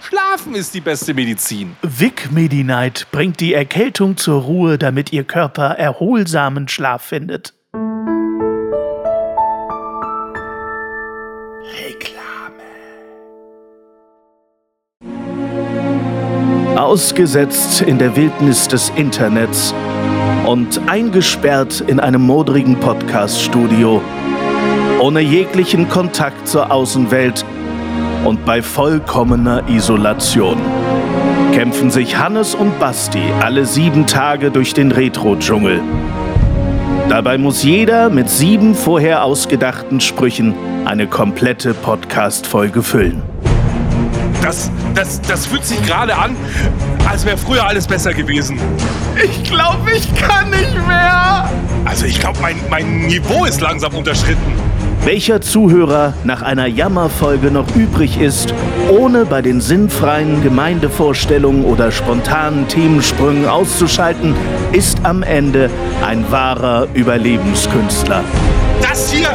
Schlafen ist die beste Medizin. Vic Medi-Night bringt die Erkältung zur Ruhe, damit Ihr Körper erholsamen Schlaf findet. Ausgesetzt in der Wildnis des Internets und eingesperrt in einem modrigen Podcast-Studio, ohne jeglichen Kontakt zur Außenwelt und bei vollkommener Isolation kämpfen sich Hannes und Basti alle sieben Tage durch den Retro-Dschungel. Dabei muss jeder mit sieben vorher ausgedachten Sprüchen eine komplette Podcast-Folge füllen das, das, das fühlt sich gerade an, als wäre früher alles besser gewesen. Ich glaube, ich kann nicht mehr. Also ich glaube, mein, mein Niveau ist langsam unterschritten. Welcher Zuhörer nach einer Jammerfolge noch übrig ist, ohne bei den sinnfreien Gemeindevorstellungen oder spontanen Themensprüngen auszuschalten, ist am Ende ein wahrer Überlebenskünstler. Das hier,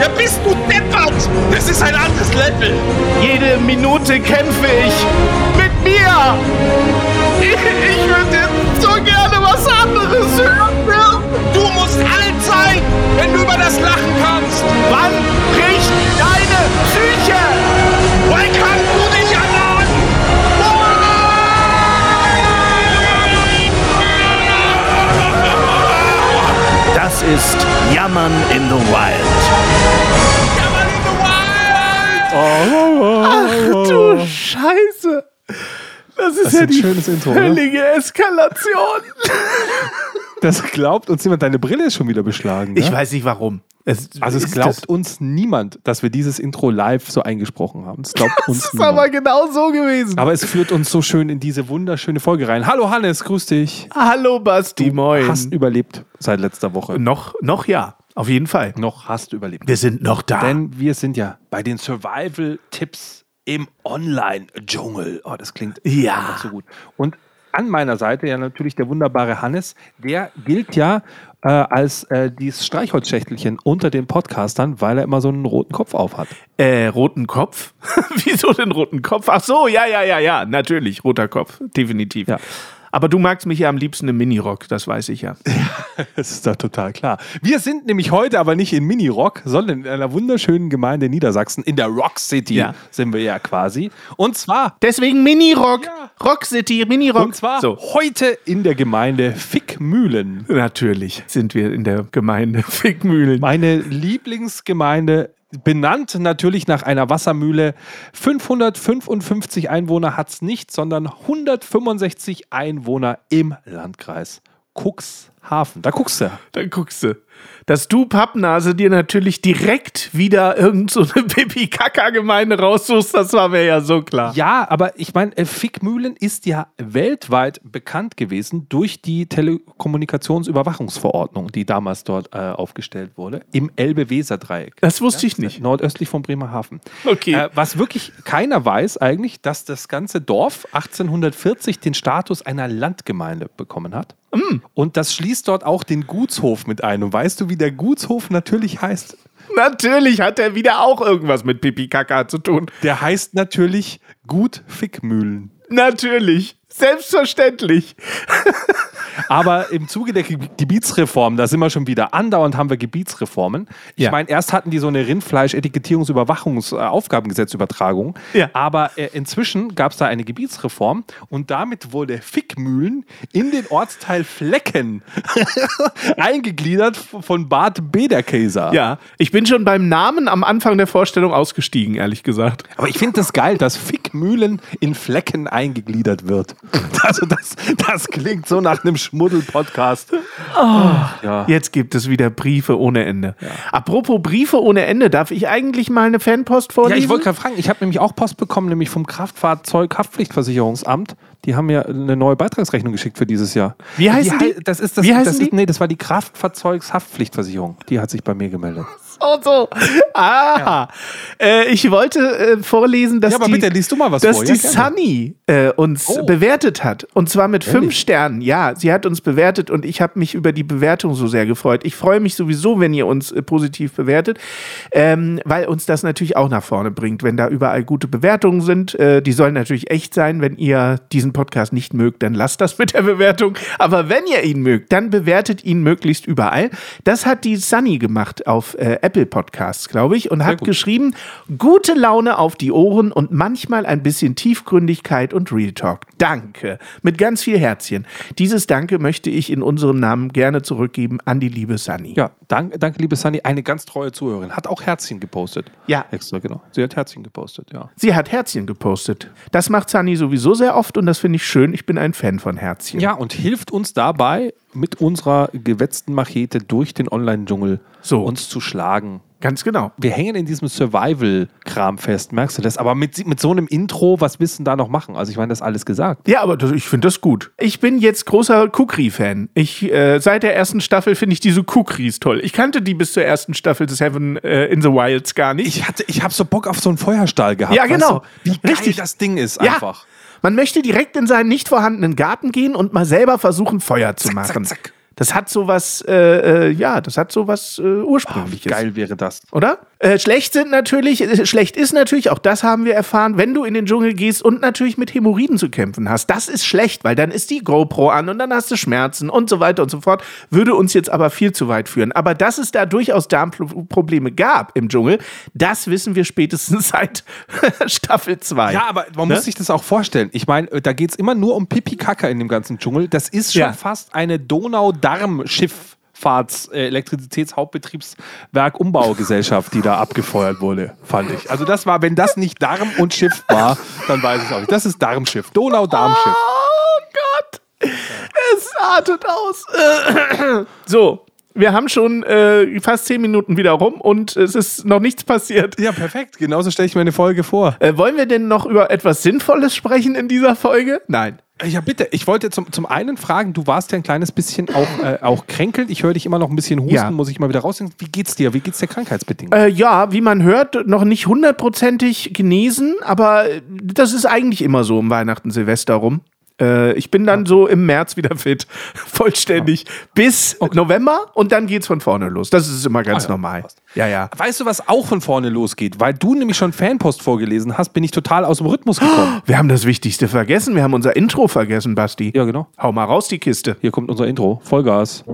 ja bist du deppert! Das ist ein anderes Level! Jede Minute kämpfe ich mit mir! Ich, ich würde so gerne was anderes hören! Du musst alt sein, wenn du über das Lachen kannst! Wann bricht deine Psyche? Wann kannst du dich erladen? Das ist Jammern in the Wild. Jammern in the Wild! Ach du Scheiße! Das ist Das ja ist ein die schönes Intro, völlige Eskalation. Das glaubt uns jemand, deine Brille ist schon wieder beschlagen. Ich ne? weiß nicht warum. Es, Also es glaubt uns niemand, dass wir dieses Intro live so eingesprochen haben. Es glaubt uns das ist niemand. aber genau so gewesen. Aber es führt uns so schön in diese wunderschöne Folge rein. Hallo Hannes, grüß dich. Hallo Basti, moin. Hast überlebt seit letzter Woche. noch, noch ja, auf jeden Fall. Noch hast du überlebt. Wir sind noch da. Denn wir sind ja bei den Survival-Tipps im Online-Dschungel. Oh, das klingt Ja. einfach so gut. Und an meiner Seite ja natürlich der wunderbare Hannes. Der gilt ja äh, als äh, dieses Streichholzschächtelchen unter den Podcastern, weil er immer so einen roten Kopf auf hat. Äh, roten Kopf? Wieso den roten Kopf? Ach so, ja, ja, ja, ja, natürlich, roter Kopf, definitiv. Ja. Aber du magst mich ja am liebsten im Minirock, das weiß ich ja. Das ist doch total klar. Wir sind nämlich heute aber nicht in Mini-Rock, sondern in einer wunderschönen Gemeinde in Niedersachsen. In der Rock City Ja. sind wir ja quasi. Und zwar, Deswegen Minirock, Ja. Rock City, Minirock. und zwar so. heute in der Gemeinde Fickmühlen. Natürlich sind wir in der Gemeinde Fickmühlen. Meine Lieblingsgemeinde, benannt natürlich nach einer Wassermühle. 555 Einwohner hat es nicht, sondern 165 Einwohner im Landkreis Cuxhaven. Da guckst du. Dann guckst du. Dass du, Pappnase, dir natürlich direkt wieder irgend so eine Pipi-Kaka-Gemeinde raussuchst, das war mir ja so klar. Ja, aber ich meine, äh, Fickmühlen ist ja weltweit bekannt gewesen durch die Telekommunikationsüberwachungsverordnung, die damals dort äh, aufgestellt wurde, im Elbe-Weser-Dreieck. Das wusste ich nicht. Nordöstlich von Bremerhaven. Okay. Äh, was wirklich keiner weiß eigentlich, dass das ganze Dorf 1840 den Status einer Landgemeinde bekommen hat. Mm. Und das schließt dort auch den Gutshof mit ein. Und weißt du, wie der Gutshof natürlich heißt? Natürlich hat er wieder auch irgendwas mit Pipi-Kaka zu tun. Der heißt natürlich Gut Fickmühlen. Natürlich. Selbstverständlich. Aber im Zuge der Ge- Gebietsreform, da sind wir schon wieder, andauernd haben wir Gebietsreformen. Ich Ja. meine, erst hatten die so eine Rindfleisch-Etikettierungs-Überwachungs-Aufgabengesetzübertragung. Ja. Aber äh, inzwischen gab es da eine Gebietsreform und damit wurde Fickmühlen in den Ortsteil Flecken eingegliedert von Bad Bederkäser. Ja, ich bin schon beim Namen am Anfang der Vorstellung ausgestiegen, ehrlich gesagt. Aber ich finde das geil, dass Fickmühlen in Flecken eingegliedert wird. Also das, das klingt so nach einem Schmuddel-Podcast. Ja. Jetzt gibt es wieder Briefe ohne Ende. Apropos Briefe ohne Ende, darf ich eigentlich mal eine Fanpost Ja, vorlesen? ich wollte gerade fragen, ich habe nämlich auch Post bekommen, nämlich vom Kraftfahrzeug-Haftpflichtversicherungsamt. Die haben mir eine neue Beitragsrechnung geschickt für dieses Jahr. Wie heißen hei- die? Das ist das, Wie heißen das die? Ist, nee, das war die Kraftfahrzeugshaftpflichtversicherung. Die hat sich bei mir gemeldet. Oh, so. Ah, äh, ich wollte äh, vorlesen, dass Ja, aber die, bitte, liest du mal was dass vor. die Ja. Sunny äh, uns Oh. bewertet hat. Und zwar mit fünf Ehrlich? Sternen. Ja, sie hat uns bewertet und ich habe mich über die Bewertung so sehr gefreut. Ich freue mich sowieso, wenn ihr uns äh, positiv bewertet, ähm, weil uns das natürlich auch nach vorne bringt, wenn da überall gute Bewertungen sind. Äh, die sollen natürlich echt sein. Wenn ihr diesen Podcast nicht mögt, dann lasst das mit der Bewertung. Aber wenn ihr ihn mögt, dann bewertet ihn möglichst überall. Das hat die Sunny gemacht auf äh, Apple Podcasts, glaube ich, und hat gut. geschrieben, gute Laune auf die Ohren und manchmal ein bisschen Tiefgründigkeit und Real Talk. Danke. Mit ganz viel Herzchen. Dieses Danke möchte ich in unserem Namen gerne zurückgeben an die liebe Sunny. Ja, danke, danke, liebe Sunny. Eine ganz treue Zuhörerin. Hat auch Herzchen gepostet. Ja. Extra, genau. Sie hat Herzchen gepostet, ja. Sie hat Herzchen gepostet. Das macht Sunny sowieso sehr oft und das finde ich schön. Ich bin ein Fan von Herzchen. Ja, und hilft uns dabei, mit unserer gewetzten Machete durch den Online-Dschungel So. uns zu schlagen. Ganz genau. Wir hängen in diesem Survival-Kram fest, merkst du das? Aber mit, mit so einem Intro, was willst du denn da noch machen? Also ich meine, das ist alles gesagt. Ja, aber das, ich finde das gut. Ich bin jetzt großer Kukri-Fan. Ich, äh, seit der ersten Staffel finde ich diese Kukris toll. Ich kannte die bis zur ersten Staffel des Heaven äh, in the Wilds gar nicht. Ich, hatte, ich habe so Bock auf so einen Feuerstahl gehabt. Ja, weißt genau. Du? Wie geil Richtig. das Ding ist Ja. einfach. Man möchte direkt in seinen nicht vorhandenen Garten gehen und mal selber versuchen, Feuer zu Zack, machen. zack, zack. Das hat sowas, äh, äh, ja, das hat sowas äh, Wie ursprüngliches. geil wäre das? Oder? Äh, schlecht sind natürlich, äh, schlecht ist natürlich, auch das haben wir erfahren, wenn du in den Dschungel gehst und natürlich mit Hämorrhoiden zu kämpfen hast. Das ist schlecht, weil dann ist die GoPro an und dann hast du Schmerzen und so weiter und so fort. Würde uns jetzt aber viel zu weit führen. Aber dass es da durchaus Darmprobleme gab im Dschungel, das wissen wir spätestens seit Staffel 2. Ja, aber man Ne? muss sich das auch vorstellen. Ich meine, äh, da geht es immer nur um Pipi-Kaka in dem ganzen Dschungel. Das ist schon Ja. fast eine Donau-Darm-Schifffahrts-, äh, Elektrizitätshauptbetriebswerk Umbaugesellschaft, die da abgefeuert wurde, fand ich. Also das war, wenn das nicht Darm und Schiff war, dann weiß ich auch nicht. Das ist Darmschiff, Donau-Darmschiff. Oh Gott, es artet aus. so, wir haben schon äh, fast zehn Minuten wieder rum und es ist noch nichts passiert. Ja, perfekt. Genauso stelle ich mir eine Folge vor. Äh, wollen wir denn noch über etwas Sinnvolles sprechen in dieser Folge? Nein. Ja, bitte. Ich wollte zum, zum einen fragen, du warst ja ein kleines bisschen auch, äh, auch kränkelnd. Ich höre dich immer noch ein bisschen husten, Ja. muss ich mal wieder rausnehmen. Wie geht's dir? Wie geht's dir krankheitsbedingt? Äh, ja, wie man hört, noch nicht hundertprozentig genesen, aber das ist eigentlich immer so um Weihnachten, Silvester rum. Äh, ich bin dann so im März wieder fit, vollständig, bis November und dann geht's von vorne los. Das ist immer ganz Ah ja, normal. passt. Ja, ja. Weißt du, was auch von vorne losgeht? Weil du nämlich schon Fanpost vorgelesen hast, bin ich total aus dem Rhythmus gekommen. Wir haben das Wichtigste vergessen. Wir haben unser Intro vergessen, Basti. Ja, genau. Hau mal raus die Kiste. Hier kommt unser Intro. Vollgas.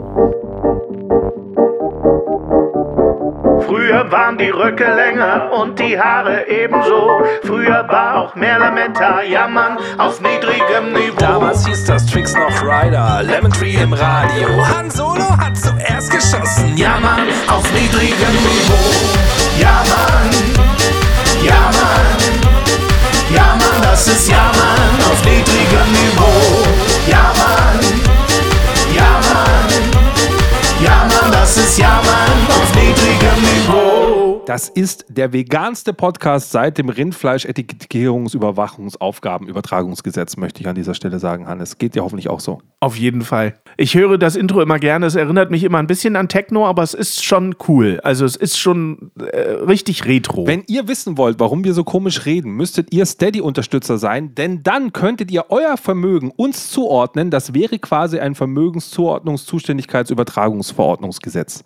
Früher waren die Röcke länger und die Haare ebenso. Früher war auch mehr Lametta, jammern auf niedrigem Niveau. Damals hieß das Tricks noch Rider, Lemon Tree im Radio. Han Solo hat zuerst geschossen, ja Jammern auf niedrigem Das ist der veganste Podcast seit dem Rindfleisch-Etikettierungsüberwachungsaufgabenübertragungsgesetz, möchte ich an dieser Stelle sagen, Hannes. Geht dir hoffentlich auch so. Auf jeden Fall. Ich höre das Intro immer gerne. Es erinnert mich immer ein bisschen an Techno, aber es ist schon cool. Also es ist schon äh, richtig retro. Wenn ihr wissen wollt, warum wir so komisch reden, müsstet ihr Steady-Unterstützer sein, denn dann könntet ihr euer Vermögen uns zuordnen. Das wäre quasi ein Vermögenszuordnungs-Zuständigkeitsübertragungsverordnungsgesetz.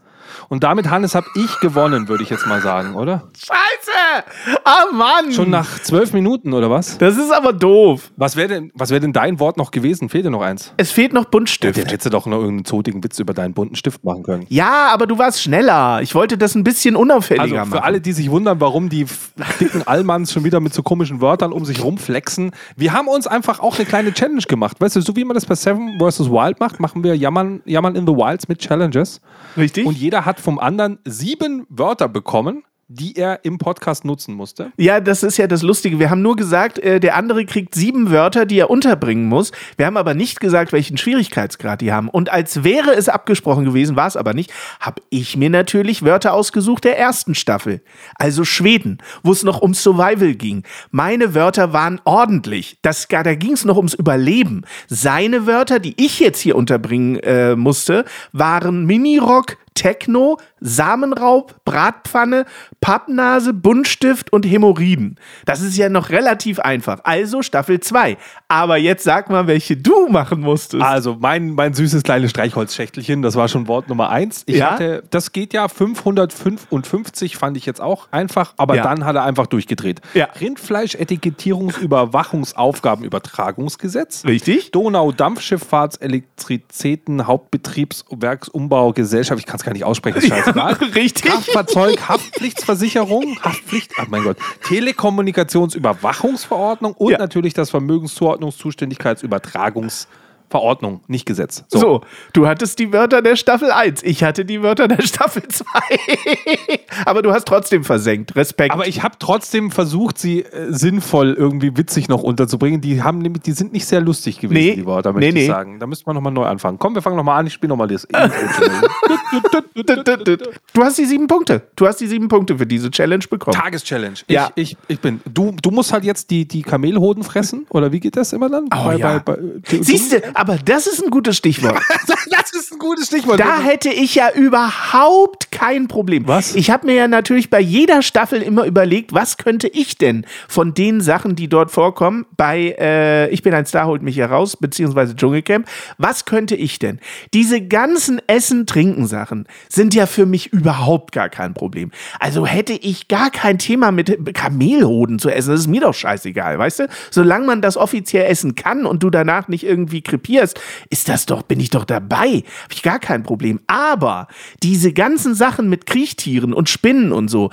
Und damit, Hannes, habe ich gewonnen, würde ich jetzt mal sagen, oder? Scheiße! Ah, Mann! Schon nach zwölf Minuten, oder was? das ist aber doof. Was wäre denn, was wär denn dein Wort noch gewesen? Fehlt dir noch eins? Es fehlt noch Buntstift. Jetzt hättest du doch noch irgendeinen zotigen Witz über deinen bunten Stift machen können. Ja, aber du warst schneller. Ich wollte das ein bisschen unauffälliger Also machen. für alle, die sich wundern, warum die dicken Allmanns schon wieder mit so komischen Wörtern um sich rumflexen, wir haben uns einfach auch eine kleine Challenge gemacht. Weißt du, so wie man das bei Seven vs. Wild macht, machen wir Jammern, Jammern in the Wilds mit Challenges. Richtig? Und jeder hat vom anderen sieben Wörter bekommen, die er im Podcast nutzen musste. Ja, das ist ja das Lustige. Wir haben nur gesagt, äh, der andere kriegt sieben Wörter, die er unterbringen muss. Wir haben aber nicht gesagt, welchen Schwierigkeitsgrad die haben. Und als wäre es abgesprochen gewesen, war es aber nicht, habe ich mir natürlich Wörter ausgesucht der ersten Staffel. Also Schweden, wo es noch um Survival ging. Meine Wörter waren ordentlich. Das, da ging es noch ums Überleben. Seine Wörter, die ich jetzt hier unterbringen äh, musste, waren Minirock, Techno, Samenraub, Bratpfanne, Pappnase, Buntstift und Hämorrhoiden. Das ist ja noch relativ einfach. Also Staffel 2. Aber jetzt sag mal, welche du machen musstest. Also mein, mein süßes kleines Streichholzschächtelchen, das war schon Wort Nummer 1. Ich Ja? hatte, das geht ja 555, fand ich jetzt auch einfach, aber Ja. dann hat er einfach durchgedreht. Ja. Rindfleisch-Etikettierungsüberwachungsaufgabenübertragungsgesetz. Richtig? Donau-Dampfschifffahrts-Elektrizitäten, Hauptbetriebswerksumbaugesellschaft, ich kann es gar nicht aussprechen, ist scheißegal. Richtig? Kraftfahrzeug, Haftpflichtsversicherung, Haftpflicht, ach mein Gott, Telekommunikationsüberwachungsverordnung und Ja. natürlich das Vermögenszuordnungszuständigkeitsübertragungsverordnung, nicht Gesetz. So. du hattest die Wörter der Staffel 1. Ich hatte die Wörter der Staffel 2. Aber du hast trotzdem versenkt. Respekt. Aber ich habe trotzdem versucht, sie äh, sinnvoll irgendwie witzig noch unterzubringen. Die, haben nämlich, die sind nicht sehr lustig gewesen, Nee. die Wörter, möchte Nee, ich nee. sagen. Da müsste man nochmal neu anfangen. Komm, wir fangen nochmal an. Ich spiele nochmal das. du hast die sieben Punkte. Du hast die sieben Punkte für diese Challenge bekommen. Tageschallenge. Ja. Ich, ich, ich bin. Du, du musst halt jetzt die, die Kamelhoden fressen? Oder wie geht das immer dann? Oh, ja. du- Siehst du, aber das ist ein gutes Stichwort. das ist ein gutes Stichwort. Da hätte ich ja überhaupt kein Problem. Was? Ich habe mir ja natürlich bei jeder Staffel immer überlegt, was könnte ich denn von den Sachen, die dort vorkommen, bei äh, Ich bin ein Star, holt mich heraus, beziehungsweise Dschungelcamp, was könnte ich denn? Diese ganzen Essen-Trinken-Sachen sind ja für mich überhaupt gar kein Problem. Also hätte ich gar kein Thema mit Kamelhoden zu essen. Das ist mir doch scheißegal, weißt du? Solange man das offiziell essen kann und du danach nicht irgendwie krepierst, ist das doch, bin ich doch dabei. Habe ich gar kein Problem. Aber diese ganzen Sachen mit Kriechtieren und Spinnen und so,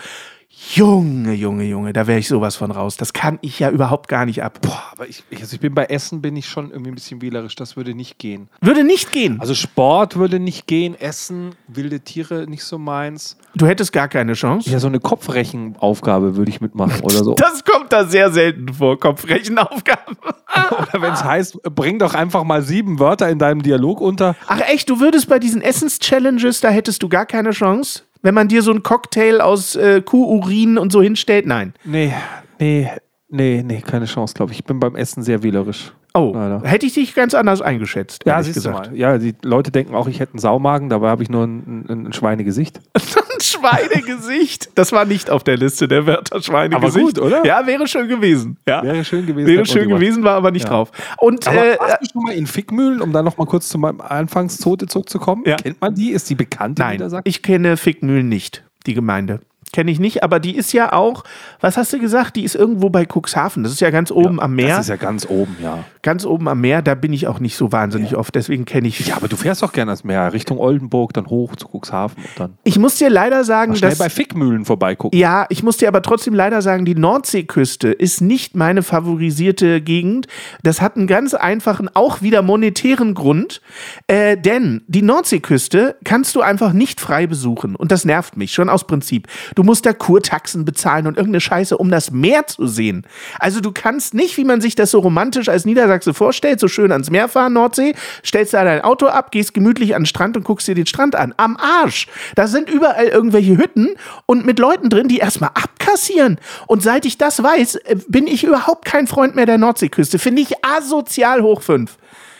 Junge, Junge, Junge, da wäre ich sowas von raus. Das kann ich ja überhaupt gar nicht ab. Boah, aber ich, ich, also ich bin bei Essen bin ich schon irgendwie ein bisschen wählerisch. Das würde nicht gehen. Würde nicht gehen. Also Sport würde nicht gehen. Essen, wilde Tiere nicht so meins. Du hättest gar keine Chance. Ja, so eine Kopfrechenaufgabe würde ich mitmachen oder so. Das kommt da sehr selten vor, Kopfrechenaufgaben. Oder wenn es heißt, bring doch einfach mal sieben Wörter in deinem Dialog unter. Ach echt, du würdest bei diesen Essens-Challenges, da hättest du gar keine Chance? Wenn man dir so einen Cocktail aus äh, Kuhurin und so hinstellt? Nein. Nee, nee, nee, nee, keine Chance, glaube ich. Ich bin beim Essen sehr wählerisch. Oh, Leider. hätte ich dich ganz anders eingeschätzt, Ja, siehst gesagt. du mal. Ja, die Leute denken auch, ich hätte einen Saumagen, dabei habe ich nur ein, ein, ein Schweinegesicht. Ein Schweinegesicht. Das war nicht auf der Liste der Wörter Schweinegesicht. Aber gut, oder? Ja, wäre schön gewesen. Ja. Wäre schön gewesen. Wäre schön gewesen, war aber nicht Ja. drauf. Und Aber äh, warst du schon mal in Fickmühlen, um da noch mal kurz zu meinem Anfangszote zurückzukommen? Ja. Kennt man die? Ist die bekannt? in nein, ich kenne Fickmühlen nicht, die Gemeinde. Kenne ich nicht, aber die ist ja auch, was hast du gesagt? Die ist irgendwo bei Cuxhaven. Das ist ja ganz oben am Meer. Das ist ja ganz oben, ja. ganz oben am Meer, da bin ich auch nicht so wahnsinnig oft, deswegen kenne ich. Ja, aber du fährst doch gerne ans Meer, Richtung Oldenburg, dann hoch zu Cuxhaven und dann Ich muss dir leider sagen, schnell dass. bei Fickmühlen vorbeigucken. Ja, ich muss dir aber trotzdem leider sagen, die Nordseeküste ist nicht meine favorisierte Gegend. Das hat einen ganz einfachen, auch wieder monetären Grund. Äh, denn die Nordseeküste kannst du einfach nicht frei besuchen. Und das nervt mich schon aus Prinzip. Du musst da Kurtaxen bezahlen und irgendeine Scheiße, um das Meer zu sehen. Also du kannst nicht, wie man sich das so romantisch als Niedersachse vorstellt, so schön ans Meer fahren, Nordsee, stellst da dein Auto ab, gehst gemütlich an den Strand und guckst dir den Strand an. Am Arsch. Da sind überall irgendwelche Hütten und mit Leuten drin, die erstmal abkassieren. Und seit ich das weiß, äh, bin ich überhaupt kein Freund mehr der Nordseeküste. Finde ich asozial hoch fünf.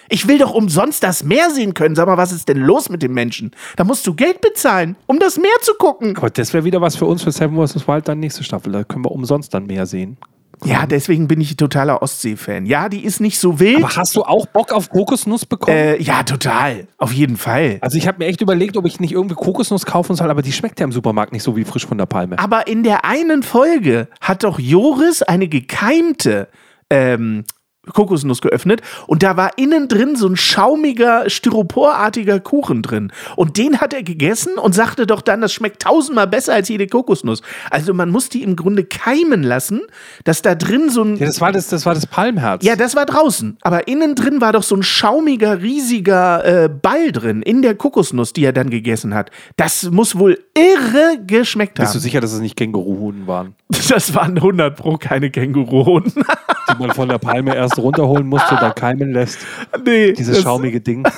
Ich will doch umsonst das Meer sehen können. Sag mal, was ist denn los mit den Menschen? Da musst du Geld bezahlen, um das Meer zu gucken. Aber das wäre wieder was für uns für Seven vs. Wild, dann nächste Staffel. Da können wir umsonst dann mehr sehen. Ja, deswegen bin ich totaler Ostsee-Fan. Ja, die ist nicht so wild. Aber hast du auch Bock auf Kokosnuss bekommen? Äh, ja, total. Auf jeden Fall. also ich habe mir echt überlegt, ob ich nicht irgendwie Kokosnuss kaufen soll, aber die schmeckt ja im Supermarkt nicht so wie frisch von der Palme. Aber in der einen Folge hat doch Joris eine gekeimte ähm, Kokosnuss geöffnet und da war innen drin so ein schaumiger, styroporartiger Kuchen drin. Und den hat er gegessen und sagte doch dann, das schmeckt tausendmal besser als jede Kokosnuss. Also man muss die im Grunde keimen lassen, dass da drin so ein... Ja, das war das, das war das Palmherz. Ja, das war draußen. Aber innen drin war doch so ein schaumiger, riesiger äh, Ball drin in der Kokosnuss, die er dann gegessen hat. Das muss wohl irre geschmeckt Bist du haben. sicher, dass es nicht Känguruhuhn waren? Das waren 100 Pro keine Känguruhoden. Die man von der Palme erst runterholen musste, da keimen lässt. nee, Dieses schaumige Ding.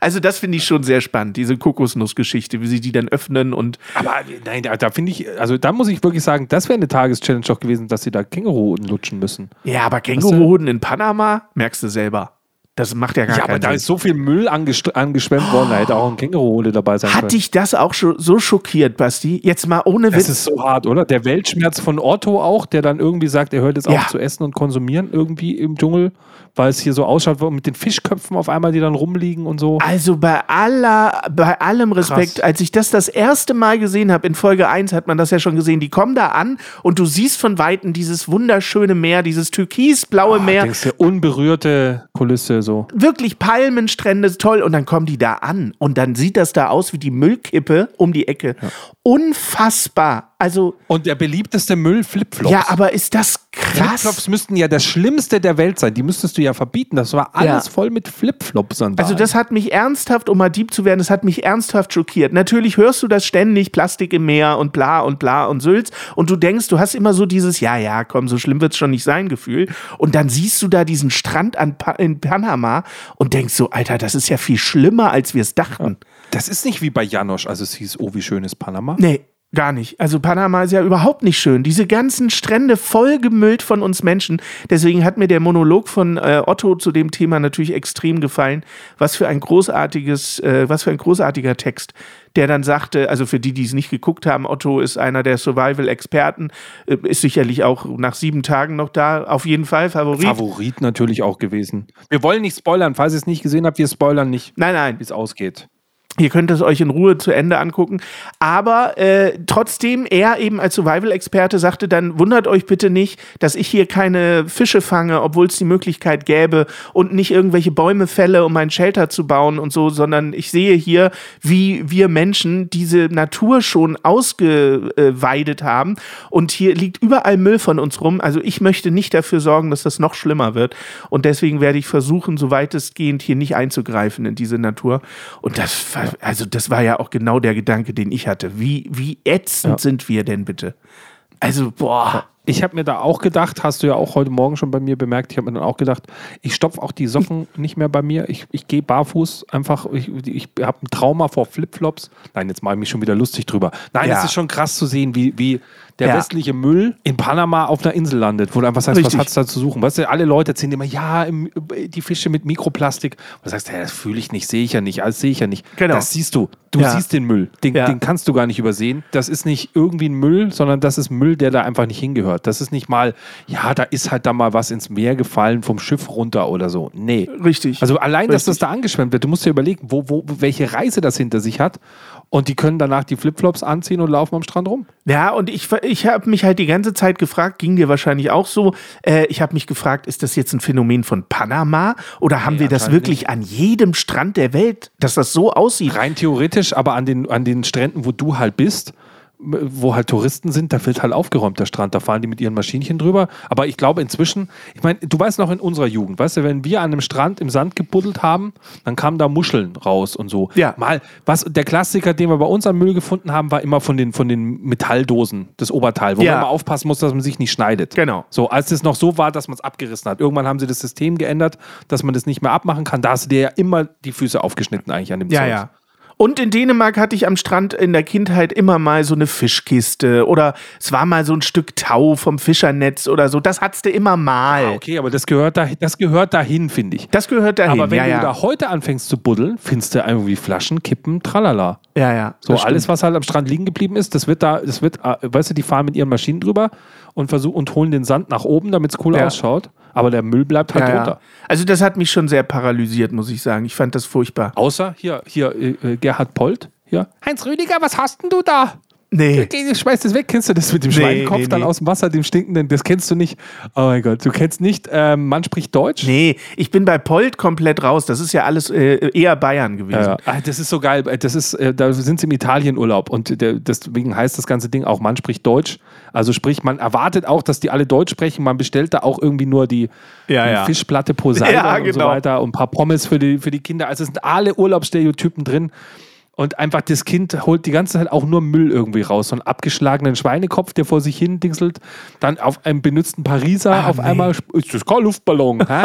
Also das finde ich schon sehr spannend, diese Kokosnussgeschichte, wie sie die dann öffnen und Aber nein, da, da finde ich, also da muss ich wirklich sagen, das wäre eine Tageschallenge doch gewesen, dass sie da Känguruhoden lutschen müssen. ja, aber Känguruhoden in Panama merkst du selber. Das macht ja gar Ja, aber keinen da Sinn. ist so viel Müll angest- angeschwemmt worden, da hätte auch ein Känguruhode dabei sein Hat können. dich das auch so schockiert, Basti? Jetzt mal ohne Das Witz. ist so hart, oder? Der Weltschmerz von Otto auch, der dann irgendwie sagt, er hört jetzt Ja. auf zu essen und konsumieren irgendwie im Dschungel, weil es hier so ausschaut, mit den Fischköpfen auf einmal, die dann rumliegen und so. Also bei aller, bei allem Respekt, Krass. als ich das das erste Mal gesehen habe, in Folge 1 hat man das ja schon gesehen, die kommen da an und du siehst von Weitem dieses wunderschöne Meer, dieses türkisblaue Meer, Denkst du, unberührte Kulisse so. wirklich Palmenstrände, toll. Und dann kommen die da an und dann sieht das da aus wie die Müllkippe um die Ecke. Unfassbar. Also, Und der beliebteste Müll, Flipflops. ja, aber ist das? Flipflops müssten ja das Schlimmste der Welt sein. Die müsstest du ja verbieten. Das war alles Ja. voll mit Flipflops. Also das hat mich ernsthaft, um mal deep zu werden, das hat mich ernsthaft schockiert. Natürlich hörst du das ständig, Plastik im Meer und bla und bla und Sülz und du denkst, du hast immer so dieses, ja, ja, komm, so schlimm wird's schon nicht sein Gefühl. Und dann siehst du da diesen Strand an pa in Panama und denkst so, Alter, das ist ja viel schlimmer, als wir es dachten. Das ist nicht wie bei Janosch. Also es hieß, oh, wie schön ist Panama. Nee, gar nicht. Also Panama ist ja überhaupt nicht schön. Diese ganzen Strände vollgemüllt von uns Menschen. Deswegen hat mir der Monolog von äh, Otto zu dem Thema natürlich extrem gefallen. Was für ein großartiges, äh, was für ein großartiger Text. Der dann sagte, also für die, die es nicht geguckt haben, Otto ist einer der Survival-Experten, äh, ist sicherlich auch nach sieben Tagen noch da, auf jeden Fall Favorit. Favorit natürlich auch gewesen. Wir wollen nicht spoilern. Falls ihr es nicht gesehen habt, wir spoilern nicht, nein, nein, wie es ausgeht. Ihr könnt es euch in Ruhe zu Ende angucken. Aber äh, trotzdem, er eben als Survival-Experte sagte dann, wundert euch bitte nicht, dass ich hier keine Fische fange, obwohl es die Möglichkeit gäbe und nicht irgendwelche Bäume fälle, um ein Shelter zu bauen und so, sondern ich sehe hier, wie wir Menschen diese Natur schon ausgeweidet haben und hier liegt überall Müll von uns rum. Also ich möchte nicht dafür sorgen, dass das noch schlimmer wird und deswegen werde ich versuchen, so weitestgehend hier nicht einzugreifen in diese Natur. Und das also das war ja auch genau der Gedanke, den ich hatte. Wie, wie ätzend sind wir denn bitte? Also, boah. Ich habe mir da auch gedacht, hast du ja auch heute Morgen schon bei mir bemerkt, ich habe mir dann auch gedacht, ich stopfe auch die Socken nicht mehr bei mir. Ich, ich gehe barfuß einfach. Ich, ich habe ein Trauma vor Flipflops. Nein, jetzt mache ich mich schon wieder lustig drüber. Nein, Ja. es ist schon krass zu sehen, wie, wie der Ja. westliche Müll in Panama auf einer Insel landet, wo du einfach sagst, Richtig. was hat es da zu suchen? Weißt du, alle Leute erzählen immer, ja, im, die Fische mit Mikroplastik. Und du sagst, ja, das fühle ich nicht, sehe ich ja nicht, alles sehe ich ja nicht. Genau. Das siehst du. Du Ja. siehst den Müll. Den, den kannst du gar nicht übersehen. Das ist nicht irgendwie ein Müll, sondern das ist Müll, der da einfach nicht hingehört. Das ist nicht mal, ja, da ist halt da mal was ins Meer gefallen vom Schiff runter oder so. Nee. Richtig. Also allein, dass das Richtig. da angeschwemmt wird, du musst dir überlegen, wo, wo, welche Reise das hinter sich hat. Und die können danach die Flipflops anziehen und laufen am Strand rum. Ja, und ich, ich habe mich halt die ganze Zeit gefragt, ging dir wahrscheinlich auch so, äh, ich habe mich gefragt, ist das jetzt ein Phänomen von Panama oder haben Nee, wir das wirklich an jedem Strand der Welt, dass das so aussieht? Rein theoretisch, aber an den, an den Stränden, wo du halt bist, wo halt Touristen sind, da wird halt aufgeräumt der Strand. Da fahren die mit ihren Maschinchen drüber. Aber ich glaube inzwischen, ich meine, du weißt noch in unserer Jugend, weißt du, wenn wir an einem Strand im Sand gebuddelt haben, dann kamen da Muscheln raus und so. Ja. Mal, was der Klassiker, den wir bei uns an Müll gefunden haben, war immer von den, von den Metalldosen, das Oberteil, wo Ja. man immer aufpassen muss, dass man sich nicht schneidet. Genau. So, als es noch so war, dass man es abgerissen hat. Irgendwann haben sie das System geändert, dass man das nicht mehr abmachen kann. Da hast du dir ja immer die Füße aufgeschnitten eigentlich an dem Ja, Zeug. ja. Und in Dänemark hatte ich am Strand in der Kindheit immer mal so eine Fischkiste oder es war mal so ein Stück Tau vom Fischernetz oder so. Das hattest du immer mal. Ah, okay, aber das gehört, da, das gehört dahin, finde ich. Das gehört dahin. Aber wenn ja, du ja. da heute anfängst zu buddeln, findest du irgendwie Flaschen, Kippen, tralala. ja, ja. So alles, stimmt. was halt am Strand liegen geblieben ist, das wird da, das wird, äh, weißt du, die fahren mit ihren Maschinen drüber und versuchen und holen den Sand nach oben, damit es cool Ja. ausschaut. Aber der Müll bleibt halt ja, drunter. ja. Also das hat mich schon sehr paralysiert, muss ich sagen. Ich fand das furchtbar. Außer hier, hier, äh, äh, Gerhard Polt. Hier. Heinz Rüdiger, was hast denn du da? Nee. Geh, Schmeiß das weg. Kennst du das mit dem Nee, Schweinekopf nee, dann nee. aus dem Wasser, dem stinkenden? Das kennst du nicht. Oh mein Gott, du kennst nicht, ähm, man spricht Deutsch? Nee, ich bin bei Polt komplett raus. Das ist ja alles äh, eher Bayern gewesen. Ja, ah, das ist so geil. Das ist, äh, da sind sie im Italienurlaub und der, deswegen heißt das ganze Ding auch, man spricht Deutsch. Also sprich, man erwartet auch, dass die alle Deutsch sprechen. Man bestellt da auch irgendwie nur die, Ja, die. Fischplatte Poseidon Ja, und so genau. weiter und ein paar Pommes für die, für die Kinder. Also es sind alle Urlaubsstereotypen drin. Und einfach das Kind holt die ganze Zeit auch nur Müll irgendwie raus. So einen abgeschlagenen Schweinekopf, der vor sich hin dingselt. Dann auf einem benutzten Pariser Ah, auf nee. einmal, ist das kein Luftballon?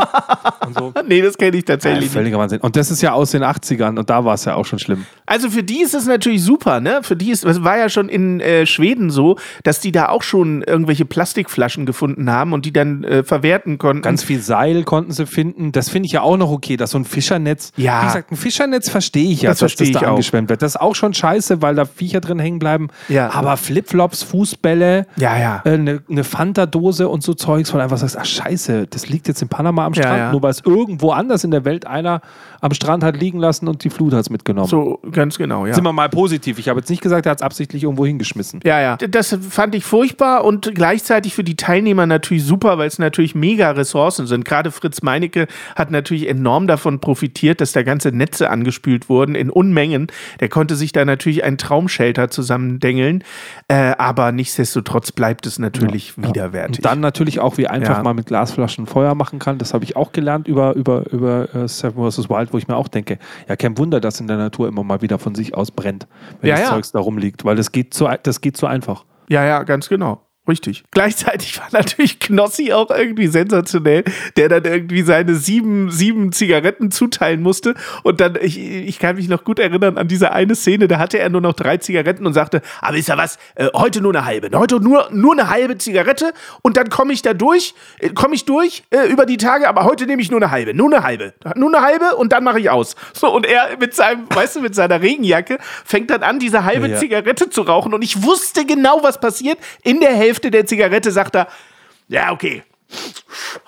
So. Nee, das kenne ich Ja, tatsächlich nicht. völliger Wahnsinn. Und das ist ja aus den 80ern und da war es ja auch schon schlimm. Also für die ist es natürlich super, ne? Für die ist, es war ja schon in äh, Schweden so, dass die da auch schon irgendwelche Plastikflaschen gefunden haben und die dann äh, verwerten konnten. Ganz viel Seil konnten sie finden. Das finde ich ja auch noch okay, dass so ein Fischernetz. Ja. Wie gesagt, ein Fischernetz verstehe ich ja, Das dass verstehe das ich da auch. angeschwemmt wird. Das ist auch schon scheiße, weil da Viecher drin hängen bleiben. Ja. Aber Flipflops, Fußbälle, Ja, ja. äh, eine eine Fanta-Dose und so Zeugs, wo du einfach sagst, ach scheiße, das liegt jetzt in Panama am Ja, Strand, ja. nur weil es irgendwo anders in der Welt einer am Strand hat liegen lassen und die Flut hat es mitgenommen. so, ganz genau, ja. Sind wir mal positiv. Ich habe jetzt nicht gesagt, er hat es absichtlich irgendwo hingeschmissen. Ja, ja. Das fand ich furchtbar und gleichzeitig für die Teilnehmer natürlich super, weil es natürlich mega Ressourcen sind. Gerade Fritz Meinecke hat natürlich enorm davon profitiert, dass da ganze Netze angespült wurden in Unmengen. Der konnte sich da natürlich ein Traumshelter zusammendengeln, äh, aber nichtsdestotrotz bleibt es natürlich widerwärtig. Und dann natürlich auch, wie einfach Ja. man mit Glasflaschen Feuer machen kann. Das habe ich auch gelernt über, über, über äh, Seven vs. Wild, wo ich mir auch denke, ja, kein Wunder, dass in der Natur immer mal wieder von sich aus brennt, wenn Ja, das ja. Zeugs da rumliegt, weil das geht, zu, das geht zu einfach. Ja, ja, ganz genau. Richtig. Gleichzeitig war natürlich Knossi auch irgendwie sensationell, der dann irgendwie seine sieben, sieben Zigaretten zuteilen musste. Und dann, ich, ich kann mich noch gut erinnern an diese eine Szene, da hatte er nur noch drei Zigaretten und sagte, aber ist ja was, äh, heute nur eine halbe. Heute nur, nur eine halbe Zigarette und dann komme ich da durch, äh, komme ich durch äh, über die Tage, aber heute nehme ich nur eine halbe. Nur eine halbe. Nur eine halbe und dann mache ich aus. So, und er mit seinem, weißt du, mit seiner Regenjacke fängt dann an, diese halbe Ja, ja. Zigarette zu rauchen und ich wusste genau, was passiert. In der Hälfte der Zigarette sagt er, ja, okay.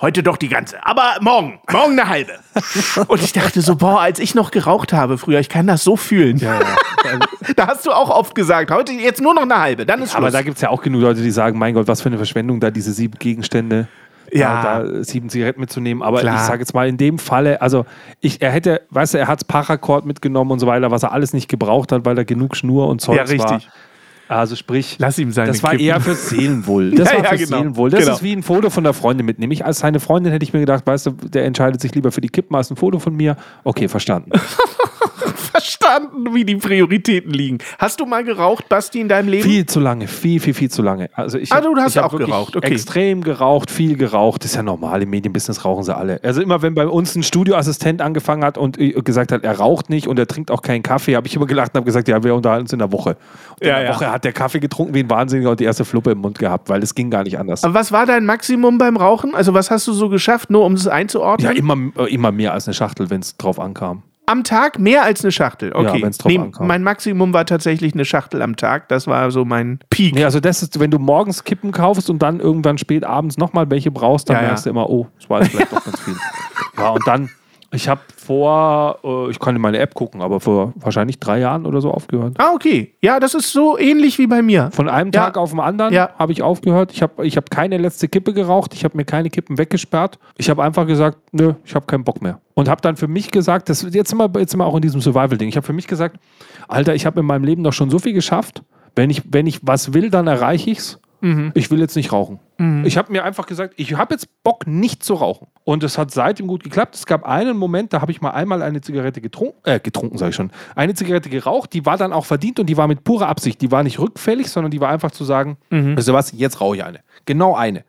Heute doch die ganze. Aber morgen, morgen eine halbe. Und ich dachte so, boah, als ich noch geraucht habe früher, ich kann das so fühlen. Da hast du auch oft gesagt, heute jetzt nur noch eine halbe, dann ist Schluss. Aber da gibt es ja auch genug Leute, die sagen, mein Gott, was für eine Verschwendung, da diese sieben Gegenstände, Ja. äh, da sieben Zigaretten mitzunehmen. Aber Klar. ich sage jetzt mal, in dem Falle, also ich, er hätte, weißt du, er hat Paracord mitgenommen und so weiter, was er alles nicht gebraucht hat, weil da genug Schnur und Zeugs Ja, war. Also sprich, Lass ihm seine das war Kippen. eher fürs Seelenwohl. Das Ja, war ja, fürs genau. Seelenwohl. Das Genau. ist wie ein Foto von der Freundin mitnehmen. Ich als seine Freundin hätte ich mir gedacht, weißt du, der entscheidet sich lieber für die Kippen als ein Foto von mir. Okay, verstanden. verstanden, wie die Prioritäten liegen. Hast du mal geraucht, Basti, in deinem Leben? viel zu lange, viel, viel, viel zu lange. Also ich Ah, hab- du hast ich hab auch geraucht, okay. Extrem geraucht, viel geraucht. Das ist ja normal. Im Medienbusiness rauchen sie alle. Also immer, wenn bei uns ein Studioassistent angefangen hat und äh, gesagt hat, er raucht nicht und er trinkt auch keinen Kaffee, habe ich immer gelacht und habe gesagt, ja, wir unterhalten uns in der Woche. Und Ja, in der ja. Woche hat der Kaffee getrunken wie ein Wahnsinniger und die erste Fluppe im Mund gehabt, weil es ging gar nicht anders. Aber was war dein Maximum beim Rauchen? Also was hast du so geschafft, nur um es einzuordnen? Ja, immer, äh, immer mehr als eine Schachtel, wenn es drauf ankam. Am Tag mehr als eine Schachtel. Okay. wenn's drauf ankam. mein Maximum war tatsächlich eine Schachtel am Tag. Das war so mein Peak. Nee, also das ist, wenn du morgens Kippen kaufst und dann irgendwann spät abends nochmal welche brauchst, dann Ja, ja. merkst du immer, oh, das war jetzt vielleicht doch ganz viel. Ja, und dann, ich habe vor, äh, ich kann in meine App gucken, aber vor wahrscheinlich drei Jahren oder so aufgehört. Ah, okay. Ja, das ist so ähnlich wie bei mir. Von einem Ja. Tag auf den anderen Ja. habe ich aufgehört. Ich habe ich hab keine letzte Kippe geraucht. Ich habe mir keine Kippen weggesperrt. Ich habe einfach gesagt, nö, ich habe keinen Bock mehr. Und habe dann für mich gesagt, das jetzt sind wir, jetzt sind wir auch in diesem Survival-Ding. Ich habe für mich gesagt, Alter, ich habe in meinem Leben doch schon so viel geschafft. Wenn ich, wenn ich was will, dann erreiche ich es. Ich will jetzt nicht rauchen. Ich habe mir einfach gesagt, ich habe jetzt Bock, nicht zu rauchen. Und es hat seitdem gut geklappt. Es gab einen Moment, da habe ich mal einmal eine Zigarette getrunken, äh, getrunken, sage ich schon, eine Zigarette geraucht, die war dann auch verdient und die war mit purer Absicht. Die war nicht rückfällig, sondern die war einfach zu sagen, weißt du was, jetzt rauche ich eine. Genau eine.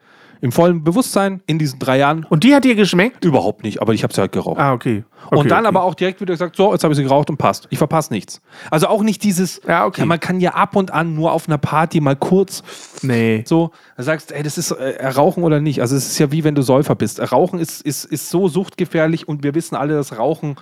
Im vollen Bewusstsein in diesen drei Jahren Und die hat dir geschmeckt? überhaupt nicht, aber ich habe sie halt geraucht. Ah, okay. okay und dann okay. aber auch direkt wieder gesagt, so, jetzt habe ich sie geraucht und passt. Ich verpasse nichts. Also auch nicht dieses, Ja, okay. man kann ja ab und an nur auf einer Party mal kurz Nee. so, sagst, ey, das ist äh, Rauchen oder nicht. Also es ist ja wie wenn du Säufer bist. Rauchen ist, ist, ist so suchtgefährlich und wir wissen alle, dass Rauchen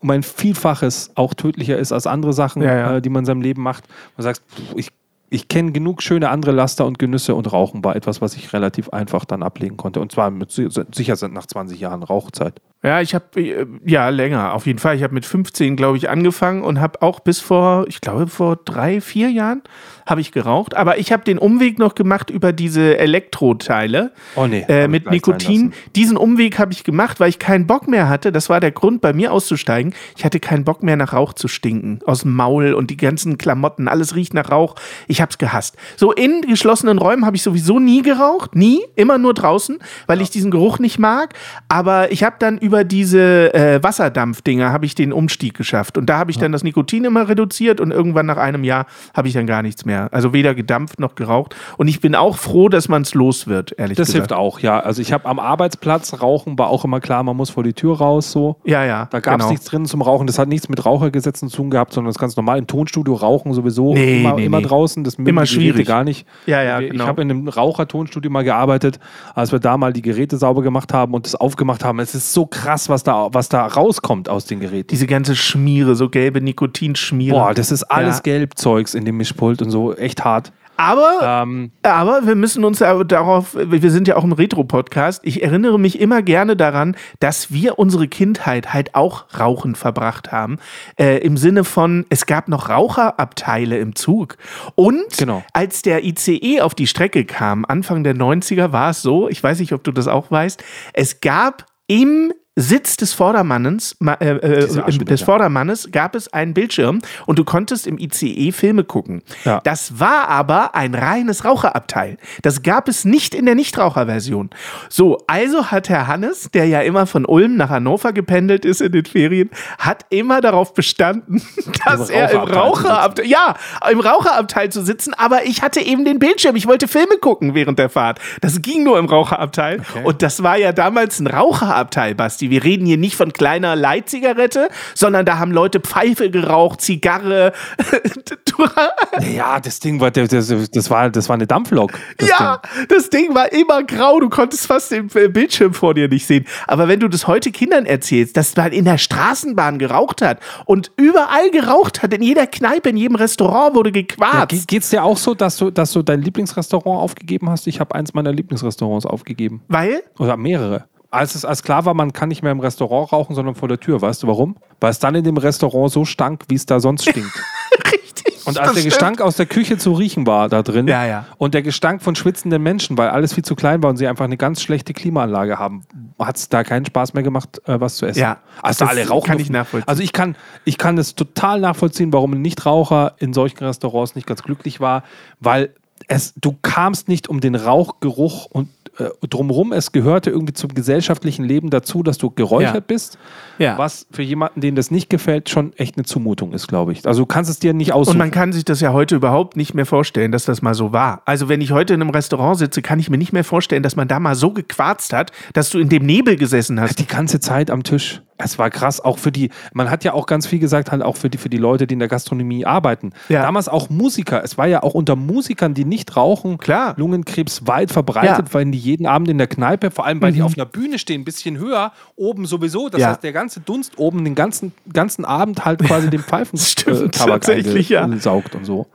um ein Vielfaches auch tödlicher ist als andere Sachen, Ja, ja. Äh, die man in seinem Leben macht. Man sagt, pff, ich, ich kenne genug schöne andere Laster und Genüsse und Rauchen war etwas, was ich relativ einfach dann ablegen konnte. Und zwar mit, si- sicher sind nach 20 Jahren Rauchzeit. Ja, ich habe äh, ja länger, auf jeden Fall. Ich habe mit 15, glaube ich, angefangen und habe auch bis vor, ich glaube, vor drei, vier Jahren habe ich geraucht. Aber ich habe den Umweg noch gemacht über diese Elektroteile Oh nee, äh, mit Nikotin. Diesen Umweg habe ich gemacht, weil ich keinen Bock mehr hatte. Das war der Grund, bei mir auszusteigen. Ich hatte keinen Bock mehr nach Rauch zu stinken. Aus dem Maul und die ganzen Klamotten, alles riecht nach Rauch. Ich habe es gehasst. So in geschlossenen Räumen habe ich sowieso nie geraucht. Nie. Immer nur draußen, weil ich diesen Geruch nicht mag. Aber ich habe dann über diese äh, Wasserdampfdinger habe ich den Umstieg geschafft. Und da habe ich dann das Nikotin immer reduziert und irgendwann nach einem Jahr habe ich dann gar nichts mehr. Also weder gedampft noch geraucht. Und ich bin auch froh, dass man es los wird, ehrlich Das gesagt. hilft auch, ja. Also ich habe am Arbeitsplatz rauchen, war auch immer klar, man muss vor die Tür raus so. Ja, ja. Da gab es genau. nichts drin zum Rauchen. Das hat nichts mit Rauchergesetzen zu tun gehabt, sondern das ganz normal. Im Tonstudio rauchen sowieso Nee, immer, nee, immer nee. draußen. Das Immer schwierig. gar nicht. Ja, ja, genau. Ich habe in einem Rauchertonstudio mal gearbeitet, als wir da mal die Geräte sauber gemacht haben und das aufgemacht haben. Es ist so krass, was da, was da rauskommt aus den Geräten. Diese ganze Schmiere, so gelbe Nikotinschmiere. Boah, das ist alles Ja. Gelbzeugs in dem Mischpult und so. Echt hart. Aber, Ähm, aber wir müssen uns darauf, wir sind ja auch im Retro-Podcast. Ich erinnere mich immer gerne daran, dass wir unsere Kindheit halt auch Rauchen verbracht haben. Äh, Im Sinne von, es gab noch Raucherabteile im Zug. Und Genau. als der ICE auf die Strecke kam, Anfang der 90er, war es so, ich weiß nicht, ob du das auch weißt, es gab im Sitz des Vordermannes, ma- äh, äh, im- des Vordermannes gab es einen Bildschirm und du konntest im ICE Filme gucken. Ja. Das war aber ein reines Raucherabteil. Das gab es nicht in der Nichtraucherversion. So, also hat Herr Hannes, der ja immer von Ulm nach Hannover gependelt ist in den Ferien, hat immer darauf bestanden, dass er im Raucherabteil ja, im Raucherabteil zu sitzen, aber ich hatte eben den Bildschirm. Ich wollte Filme gucken während der Fahrt. Das ging nur im Raucherabteil. Und das war ja damals ein Raucherabteil, Basti. Wir reden hier nicht von kleiner Leitzigarette, sondern da haben Leute Pfeife geraucht, Zigarre. ja, das Ding war, das, das, war, das war eine Dampflok. Das ja, Ding. das Ding war immer grau. Du konntest fast den äh, Bildschirm vor dir nicht sehen. Aber wenn du das heute Kindern erzählst, dass man in der Straßenbahn geraucht hat und überall geraucht hat, in jeder Kneipe, in jedem Restaurant wurde Ja, gequarzt. ge- geht's dir auch so, dass du, dass du dein Lieblingsrestaurant aufgegeben hast? Ich habe eins meiner Lieblingsrestaurants aufgegeben. weil? Oder mehrere. Als es als klar war, man kann nicht mehr im Restaurant rauchen, sondern vor der Tür. Weißt du warum? Weil es dann in dem Restaurant so stank, wie es da sonst stinkt. Richtig. Und als der stimmt. Gestank aus der Küche zu riechen war da drin Ja, ja. und der Gestank von schwitzenden Menschen, weil alles viel zu klein war und sie einfach eine ganz schlechte Klimaanlage haben, hat es da keinen Spaß mehr gemacht, äh, was zu essen. Ja, als da das alle rauchen. kann ich nachvollziehen. Also ich kann, ich kann es total nachvollziehen, warum ein Nichtraucher in solchen Restaurants nicht ganz glücklich war, weil es, du kamst nicht um den Rauchgeruch und äh, drumherum, es gehörte irgendwie zum gesellschaftlichen Leben dazu, dass du geräuchert Ja. bist, Ja. was für jemanden, den das nicht gefällt, schon echt eine Zumutung ist, glaube ich. Also du kannst es dir nicht aussuchen. Und man kann sich das ja heute überhaupt nicht mehr vorstellen, dass das mal so war. Also wenn ich heute in einem Restaurant sitze, kann ich mir nicht mehr vorstellen, dass man da mal so gequarzt hat, dass du in dem Nebel gesessen hast. die ganze Zeit am Tisch. Es war krass, auch für die, man hat ja auch ganz viel gesagt, halt auch für die, für die Leute, die in der Gastronomie arbeiten. Ja. Damals auch Musiker. Es war ja auch unter Musikern, die nicht rauchen, Klar. Lungenkrebs weit verbreitet, Ja. Mhm. weil die jeden Abend in der Kneipe, vor allem weil die auf einer Bühne stehen, ein bisschen höher, oben sowieso. Das Ja. heißt, der ganze Dunst oben den ganzen, ganzen Abend halt quasi den Pfeifen Stimmt, äh, Tabak tatsächlich, ja. saugt und so.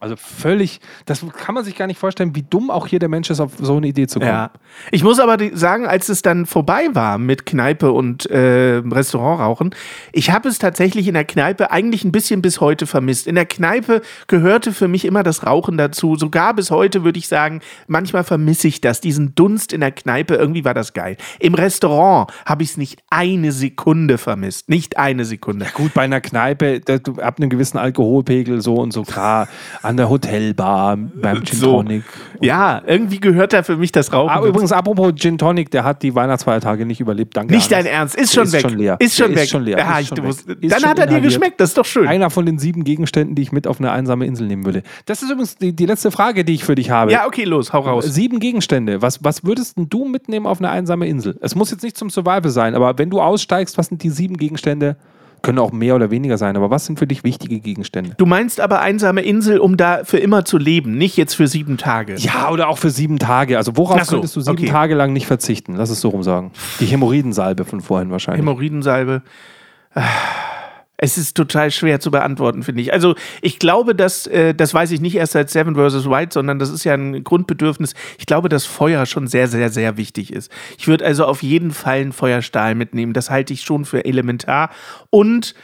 Also völlig, das kann man sich gar nicht vorstellen, wie dumm auch hier der Mensch ist, auf so eine Idee zu kommen. Ja. Ich muss aber sagen, als es dann vorbei war mit Kneipe und äh, Restaurantrauchen, ich habe es tatsächlich in der Kneipe eigentlich ein bisschen bis heute vermisst. In der Kneipe gehörte für mich immer das Rauchen dazu. Sogar bis heute würde ich sagen, manchmal vermisse ich das, diesen Dunst in der Kneipe. Irgendwie war das geil. Im Restaurant habe ich es nicht eine Sekunde vermisst. Nicht eine Sekunde. Gut, bei einer Kneipe, da, du, ab einem gewissen Alkoholpegel so und so, klar, an der Hotelbar, beim Gin So. Tonic. Ja, irgendwie gehört da für mich das Rauchen. Ah, übrigens, apropos Gin Tonic, der hat die Weihnachtsfeiertage nicht überlebt. Danke. nicht dein. Ernst, ist schon weg. Schon leer. Ist schon Der weg. Ist schon leer. Ja, ist ich schon weg. Ist dann schon hat er dir inhaliert. geschmeckt, das ist doch schön. Einer von den sieben Gegenständen, die ich mit auf eine einsame Insel nehmen würde. Das ist übrigens die, die letzte Frage, die ich für dich habe. Ja, okay, los, hau raus. Sieben Gegenstände. Was, was würdest denn du mitnehmen auf eine einsame Insel? Es muss jetzt nicht zum Survival sein, aber wenn du aussteigst, was sind die sieben Gegenstände? Können auch mehr oder weniger sein, aber was sind für dich wichtige Gegenstände? Du meinst aber einsame Insel, um da für immer zu leben, nicht jetzt für sieben Tage. Ja, oder auch für sieben Tage. Also worauf so, könntest du sieben okay. Tage lang nicht verzichten? Lass es so rum sagen. Die Hämorrhoidensalbe von vorhin wahrscheinlich. Hämorrhoidensalbe. Es ist total schwer zu beantworten, finde ich. Also ich glaube, dass, äh, das weiß ich nicht erst seit Seven vs. White, sondern das ist ja ein Grundbedürfnis. Ich glaube, dass Feuer schon sehr, sehr, sehr wichtig ist. Ich würde also auf jeden Fall einen Feuerstahl mitnehmen. Das halte ich schon für elementar. Und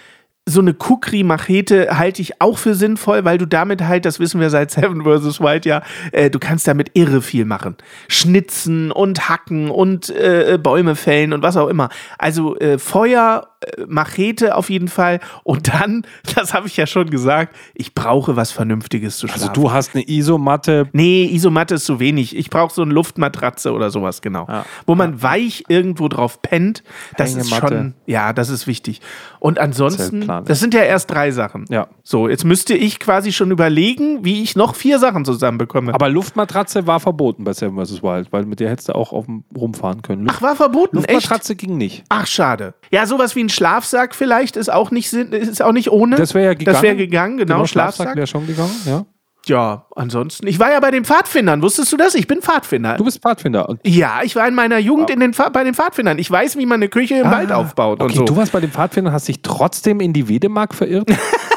so eine Kukri-Machete halte ich auch für sinnvoll, weil du damit halt, das wissen wir seit Seven vs. White ja, äh, du kannst damit irre viel machen. Schnitzen und hacken und äh, Bäume fällen und was auch immer. Also äh, Feuer Machete auf jeden Fall. Und dann, das habe ich ja schon gesagt, ich brauche was Vernünftiges zu schlafen. Also du hast eine Isomatte. Nee, Isomatte ist zu wenig. Ich brauche so eine Luftmatratze oder sowas, genau. Ja. Wo man weich irgendwo drauf pennt. Das ist schon, ja, das ist wichtig. Und ansonsten, das sind ja erst drei Sachen. Ja. So, jetzt müsste ich quasi schon überlegen, wie ich noch vier Sachen zusammenbekomme. Aber Luftmatratze war verboten bei Seven vs. Wild, weil mit der hättest du auch auf dem rumfahren können. Luft Ach, war verboten? Luftmatratze Echt? ging nicht. Ach, schade. Ja, sowas wie ein Schlafsack vielleicht ist auch nicht, ist auch nicht ohne. Das wäre ja gegangen. Das wäre gegangen, genau. genau Schlafsack wäre schon gegangen, ja. Ja, ansonsten. Ich war ja bei den Pfadfindern. Wusstest du das? Ich bin Pfadfinder. Du bist Pfadfinder. Und ja, ich war in meiner Jugend in den bei den Pfadfindern. Ich weiß, wie man eine Küche im ah, Wald aufbaut okay, und so. Du warst bei den Pfadfindern, hast dich trotzdem in die Wedemark verirrt?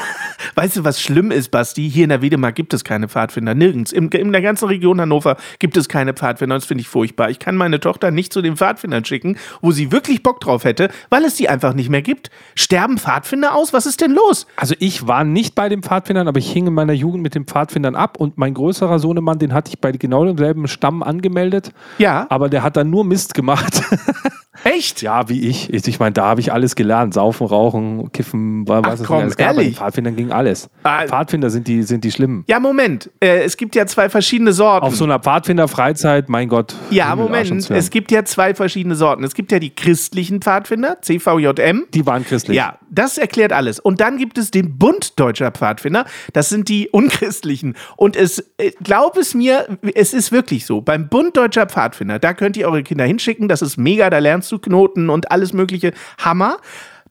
Weißt du, was schlimm ist, Basti? Hier in der Wedemark gibt es keine Pfadfinder. Nirgends. In, in der ganzen Region Hannover gibt es keine Pfadfinder. Das finde ich furchtbar. Ich kann meine Tochter nicht zu den Pfadfindern schicken, wo sie wirklich Bock drauf hätte, weil es die einfach nicht mehr gibt. Sterben Pfadfinder aus? Was ist denn los? Also ich war nicht bei den Pfadfindern, aber ich hing in meiner Jugend mit den Pfadfindern ab und mein größerer Sohnemann, den hatte ich bei genau demselben Stamm angemeldet. Ja. Aber der hat dann nur Mist gemacht. Echt? Ja, wie ich. Ich meine, da habe ich alles gelernt. Saufen, rauchen, kiffen, was Ach, es komm, alles gab. Ehrlich? Pfadfindern ging alles. Ah, Pfadfinder sind die, sind die schlimmen. Ja, Moment. Äh, es gibt ja zwei verschiedene Sorten. Auf so einer Pfadfinder-Freizeit, mein Gott. Ja, Moment. Es gibt ja zwei verschiedene Sorten. Es gibt ja die christlichen Pfadfinder, CVJM. Die waren christlich. Ja, das erklärt alles. Und dann gibt es den Bund Deutscher Pfadfinder. Das sind die unchristlichen. Und es, äh, glaub es mir, es ist wirklich so. Beim Bund Deutscher Pfadfinder, da könnt ihr eure Kinder hinschicken. Das ist mega, da lernst du Knoten und alles mögliche. Hammer.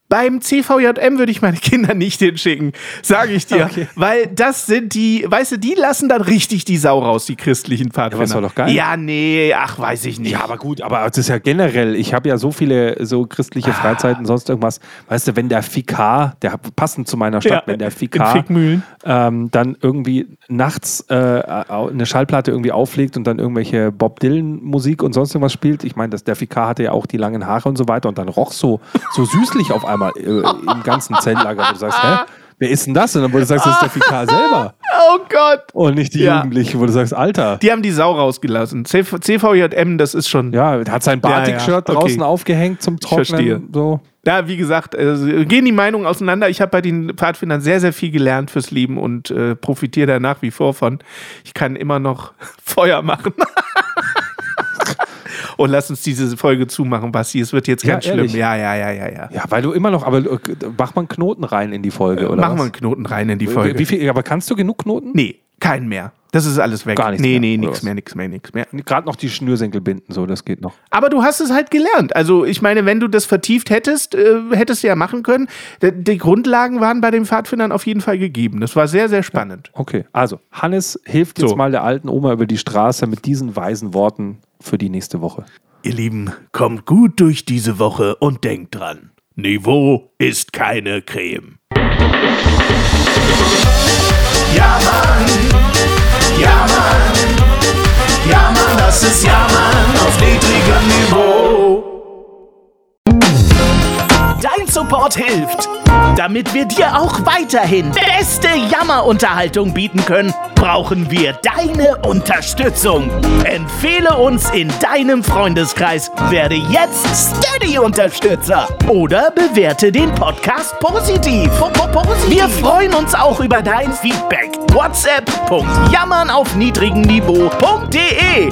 Beim CVJM würde ich meine Kinder nicht hinschicken, sage ich dir. Okay. Weil das sind die, weißt du, die lassen dann richtig die Sau raus, die christlichen Pfadfinder. Ja, das war doch geil. Ja, nee, ach, weiß ich nicht. Ja, aber gut, aber das ist ja generell, ich habe ja so viele so christliche ah. Freizeiten, sonst irgendwas. Weißt du, wenn der Fikar, der passend zu meiner Stadt, ja, wenn der Fikar ähm, dann irgendwie nachts äh, eine Schallplatte irgendwie auflegt und dann irgendwelche Bob Dylan Musik und sonst irgendwas spielt. Ich meine, der Fikar hatte ja auch die langen Haare und so weiter und dann roch so, so süßlich auf einmal einmal äh, im ganzen Zeltlager, wo du sagst, hä? Wer ist denn das? Und dann, wo du sagst, das ist der Fikar selber. Oh Gott. Und nicht die ja. Jugendlichen, wo du sagst, Alter. Die haben die Sau rausgelassen. CV, CVJM, das ist schon. Ja, hat sein Batik-Shirt ja, ja. okay. draußen aufgehängt zum Trocknen. Ich verstehe. So. Ja, wie gesagt, äh, gehen die Meinungen auseinander. Ich habe bei den Pfadfindern sehr, sehr viel gelernt fürs Leben und äh, profitiere da nach wie vor von. Ich kann immer noch Feuer machen. Und lass uns diese Folge zumachen, Basti. Es wird jetzt ganz ja, schlimm. Ja, ja, ja, ja, ja. Ja, weil du immer noch, aber äh, mach mal einen Knoten rein in die Folge, äh, oder? Mach was? mal einen Knoten rein in die Folge. Wie viel, aber kannst du genug Knoten? Nee, keinen mehr. Das ist alles weg. Gar nichts nee, mehr. Nee, nichts mehr, nichts mehr, nichts mehr. Gerade noch die Schnürsenkel binden, so, das geht noch. Aber du hast es halt gelernt. Also, ich meine, wenn du das vertieft hättest, äh, hättest du ja machen können. Die, Grundlagen waren bei den Pfadfindern auf jeden Fall gegeben. Das war sehr, sehr spannend. Ja, okay, also, Hannes hilft jetzt so. mal der alten Oma über die Straße mit diesen weisen Worten für die nächste Woche. Ihr Lieben, kommt gut durch diese Woche und denkt dran: Niveau ist keine Creme. Ja, Mann, ja, Mann, ja, Mann, das ist Ja, Mann auf niedrigem Niveau. Dein Support hilft. Damit wir dir auch weiterhin beste Jammerunterhaltung bieten können, brauchen wir deine Unterstützung. Empfehle uns in deinem Freundeskreis, werde jetzt Steady-Unterstützer oder bewerte den Podcast positiv. Wir freuen uns auch über dein Feedback. WhatsApp.jammern auf niedrigem Niveau.de